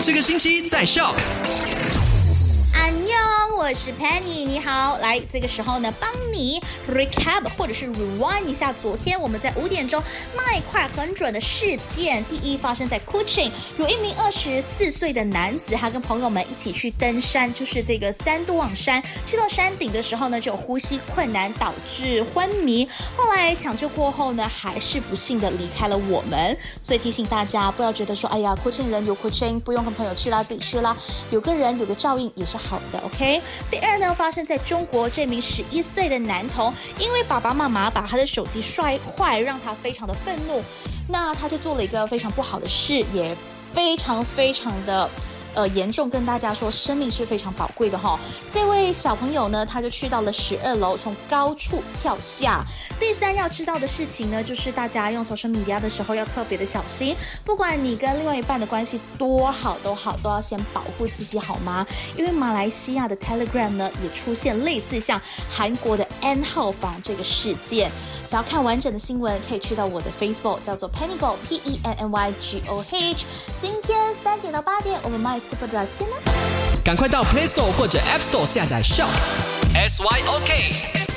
这个星期在校。我是 Penny，你好。来，这个时候呢，帮你 recap 或者是 rewind 一下昨天我们在五点钟卖快很准的事件。第一，发生在 cuching 有一名二十四岁的男子，他跟朋友们一起去登山，就是这个三都望山。去到山顶的时候呢，就呼吸困难，导致昏迷。后来抢救过后呢，还是不幸的离开了我们。所以提醒大家，不要觉得说，哎呀 cuching 人有 cuching 不用跟朋友去啦，自己去啦。有个人有个照应也是好的，OK。第二呢，发生在中国，这名十一岁的男童，因为爸爸妈妈把他的手机摔坏，让他非常的愤怒，那他就做了一个非常不好的事，也非常非常的。呃，严重跟大家说，生命是非常宝贵的哈。这位小朋友呢，他就去到了十二楼，从高处跳下。第三要知道的事情呢，就是大家用 social media 的时候要特别的小心。不管你跟另外一半的关系多好都好，都要先保护自己好吗？因为马来西亚的 Telegram 呢，也出现类似像韩国的 N 号房这个事件。想要看完整的新闻，可以去到我的 Facebook，叫做 Penny Go P E N N Y G O H。今天三点到八点，我们 My。赶快到 Play Store 或者 App Store 下载 Shop S Y O K。